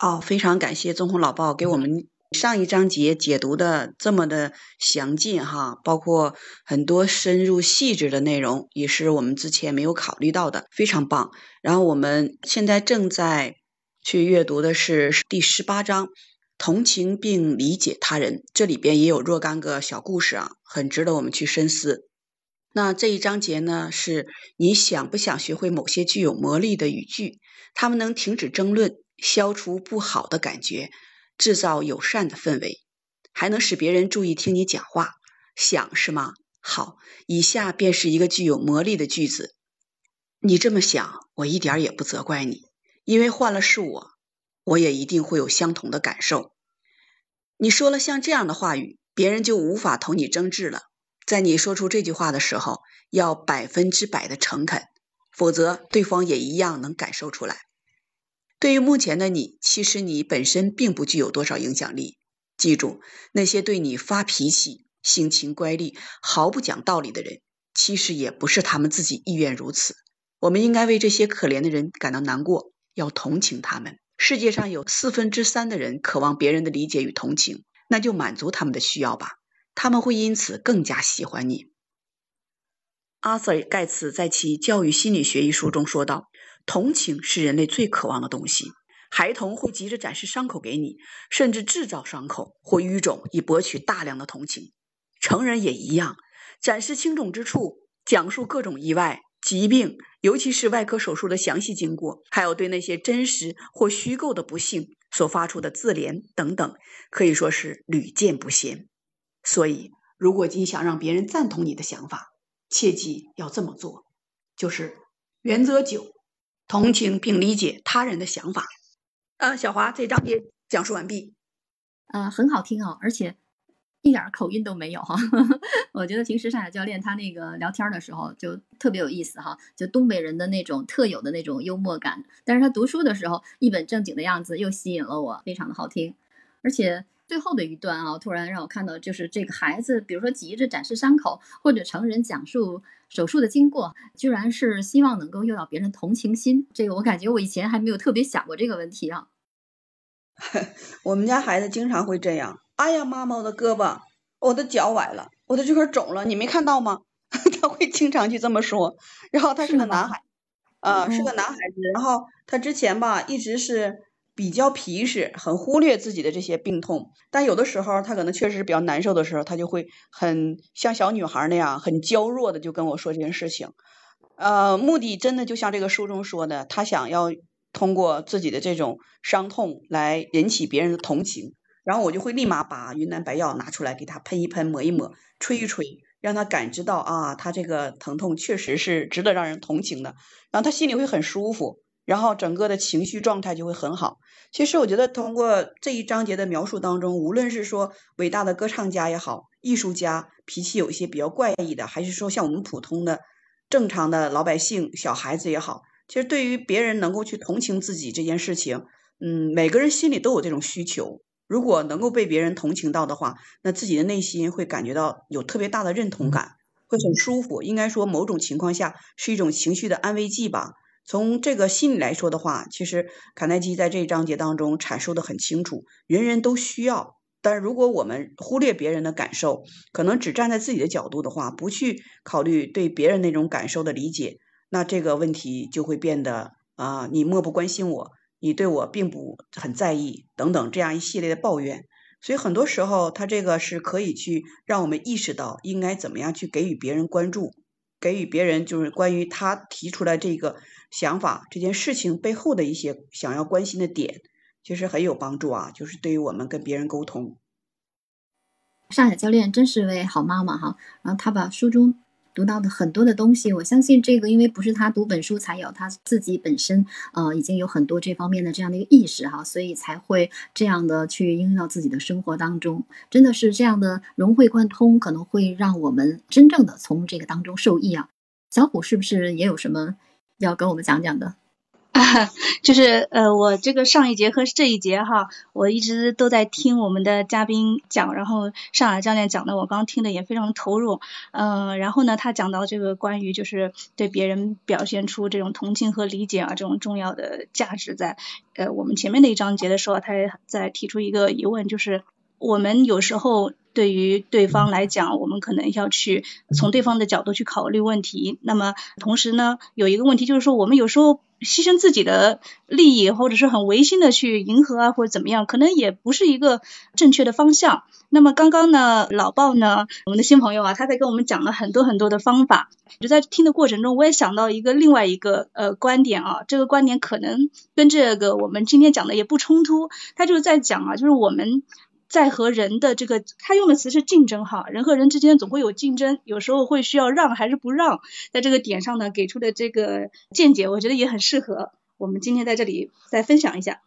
哦，非常感谢宗红老鲍给我们上一章节解读的这么的详尽哈，包括很多深入细致的内容，也是我们之前没有考虑到的，非常棒。然后我们现在正在去阅读的是第十八章，同情并理解他人，这里边也有若干个小故事啊，很值得我们去深思。那这一章节呢，是你想不想学会某些具有魔力的语句？他们能停止争论。消除不好的感觉，制造友善的氛围，还能使别人注意听你讲话。想是吗？好，以下便是一个具有魔力的句子。你这么想，我一点也不责怪你，因为换了是我，我也一定会有相同的感受。你说了像这样的话语，别人就无法同你争执了。在你说出这句话的时候，要百分之百的诚恳，否则对方也一样能感受出来。对于目前的你，其实你本身并不具有多少影响力。记住，那些对你发脾气、性情乖戾、毫不讲道理的人，其实也不是他们自己意愿如此。我们应该为这些可怜的人感到难过，要同情他们。世界上有四分之三的人渴望别人的理解与同情，那就满足他们的需要吧，他们会因此更加喜欢你。阿瑟·盖茨在其《教育心理学》一书中说道。同情是人类最渴望的东西。孩童会急着展示伤口给你，甚至制造伤口或淤肿以博取大量的同情。成人也一样，展示青肿之处，讲述各种意外、疾病，尤其是外科手术的详细经过，还有对那些真实或虚构的不幸所发出的自怜等等，可以说是屡见不鲜。所以，如果你想让别人赞同你的想法，切记要这么做，就是原则九。同情并理解他人的想法。呃，小华，这章节讲述完毕。呃，很好听哦，而且一点口音都没有哈。我觉得平时上海教练他那个聊天的时候就特别有意思哈，就东北人的那种特有的那种幽默感。但是他读书的时候一本正经的样子又吸引了我，非常的好听，而且。最后的一段啊，突然让我看到，就是这个孩子，比如说急着展示伤口，或者成人讲述手术的经过，居然是希望能够诱导别人同情心。这个我感觉我以前还没有特别想过这个问题啊。我们家孩子经常会这样。哎呀，妈妈，我的胳膊，我的脚崴了，我的这块肿了，你没看到吗？他会经常去这么说。然后他是个男孩，啊，是个男孩子。然后他之前吧，一直是。比较皮实，很忽略自己的这些病痛，但有的时候他可能确实是比较难受的时候，他就会很像小女孩那样，很娇弱的就跟我说这件事情。呃，目的真的就像这个书中说的，他想要通过自己的这种伤痛来引起别人的同情，然后我就会立马把云南白药拿出来给他喷一喷、抹一抹、吹一吹，让他感知到啊，他这个疼痛确实是值得让人同情的，然后他心里会很舒服。然后整个的情绪状态就会很好。其实我觉得通过这一章节的描述当中，无论是说伟大的歌唱家也好，艺术家脾气有一些比较怪异的，还是说像我们普通的正常的老百姓小孩子也好，其实对于别人能够去同情自己这件事情，嗯，每个人心里都有这种需求。如果能够被别人同情到的话，那自己的内心会感觉到有特别大的认同感，会很舒服。应该说某种情况下是一种情绪的安慰剂吧。从这个心理来说的话，其实卡耐基在这一章节当中阐述的很清楚，人人都需要。但如果我们忽略别人的感受，可能只站在自己的角度的话，不去考虑对别人那种感受的理解，那这个问题就会变得啊，你漠不关心我，你对我并不很在意等等这样一系列的抱怨。所以很多时候，他这个是可以去让我们意识到应该怎么样去给予别人关注。给予别人就是关于他提出来这个想法这件事情背后的一些想要关心的点，其实很有帮助啊。就是对于我们跟别人沟通，上海教练真是位好妈妈哈。然后他把书中。读到的很多的东西，我相信这个，因为不是他读本书才有，他自己本身呃已经有很多这方面的这样的一个意识哈，所以才会这样的去应用到自己的生活当中。真的是这样的融会贯通，可能会让我们真正的从这个当中受益啊。小虎是不是也有什么要跟我们讲讲的？就是呃，我这个上一节和这一节哈，我一直都在听我们的嘉宾讲，然后上海教练讲的，我刚听的也非常投入。嗯，然后呢，他讲到这个关于就是对别人表现出这种同情和理解啊，这种重要的价值在。呃，我们前面那一章节的时候，他也在提出一个疑问，就是我们有时候。对于对方来讲，我们可能要去从对方的角度去考虑问题。那么同时呢，有一个问题就是说，我们有时候牺牲自己的利益，或者是很违心的去迎合啊，或者怎么样，可能也不是一个正确的方向。那么刚刚呢，老鲍呢，我们的新朋友啊，他在跟我们讲了很多很多的方法。就在听的过程中，我也想到一个另外一个呃观点啊，这个观点可能跟这个我们今天讲的也不冲突。他就是在讲啊，就是我们。在和人的这个，他用的词是竞争哈，人和人之间总会有竞争，有时候会需要让还是不让，在这个点上呢，给出的这个见解，我觉得也很适合我们今天在这里再分享一下。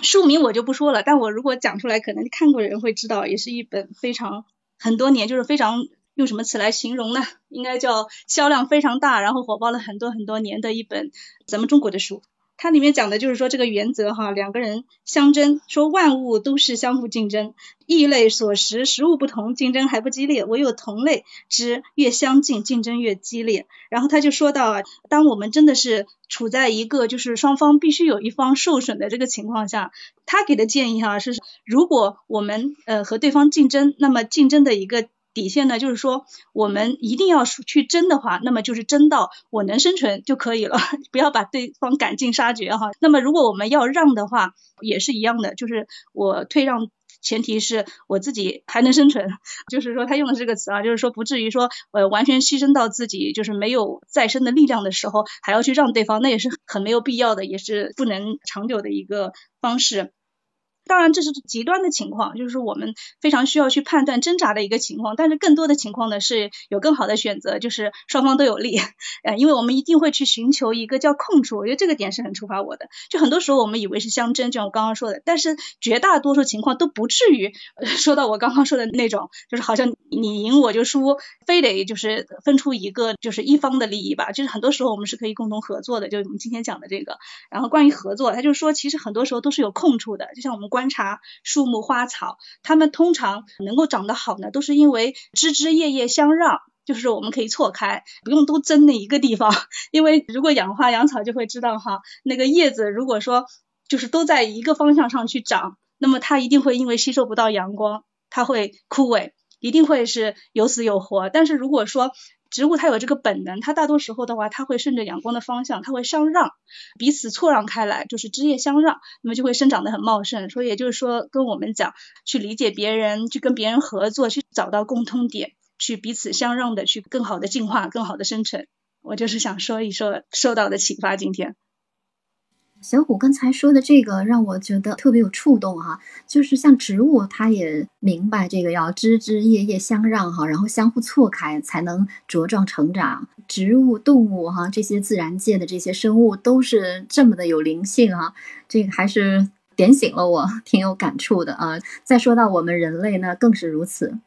书名我就不说了，但我如果讲出来，可能看过的人会知道，也是一本非常很多年，就是非常用什么词来形容呢？应该叫销量非常大，然后火爆了很多很多年的一本咱们中国的书。它里面讲的就是说这个原则哈，两个人相争，说万物都是相互竞争，异类所食，食物不同，竞争还不激烈，唯有同类之越相近，竞争越激烈。然后他就说到啊，当我们真的是处在一个就是双方必须有一方受损的这个情况下，他给的建议哈是，如果我们呃和对方竞争，那么竞争的一个。底线呢，就是说我们一定要去争的话，那么就是争到我能生存就可以了，不要把对方赶尽杀绝哈。那么如果我们要让的话，也是一样的，就是我退让，前提是我自己还能生存。就是说他用的这个词啊，就是说不至于说呃完全牺牲到自己就是没有再生的力量的时候，还要去让对方，那也是很没有必要的，也是不能长久的一个方式。当然，这是极端的情况，就是我们非常需要去判断挣扎的一个情况。但是更多的情况呢，是有更好的选择，就是双方都有利。呃，因为我们一定会去寻求一个叫空处，我觉得这个点是很触发我的。就很多时候我们以为是相争，就像我刚刚说的，但是绝大多数情况都不至于说到我刚刚说的那种，就是好像你赢我就输，非得就是分出一个就是一方的利益吧。就是很多时候我们是可以共同合作的，就我们今天讲的这个。然后关于合作，他就说其实很多时候都是有空处的，就像我们。观察树木花草，它们通常能够长得好呢，都是因为枝枝叶叶相让，就是我们可以错开，不用都争那一个地方。因为如果养花养草就会知道哈，那个叶子如果说就是都在一个方向上去长，那么它一定会因为吸收不到阳光，它会枯萎，一定会是有死有活。但是如果说植物它有这个本能，它大多时候的话，它会顺着阳光的方向，它会相让，彼此错让开来，就是枝叶相让，那么就会生长得很茂盛。所以也就是说，跟我们讲，去理解别人，去跟别人合作，去找到共通点，去彼此相让的，去更好的进化，更好的生存。我就是想说一说受到的启发，今天。小虎刚才说的这个让我觉得特别有触动哈，就是像植物，它也明白这个要枝枝叶叶相让哈，然后相互错开才能茁壮成长。植物、动物哈，这些自然界的这些生物都是这么的有灵性哈，这个还是点醒了我，挺有感触的啊。再说到我们人类呢，更是如此。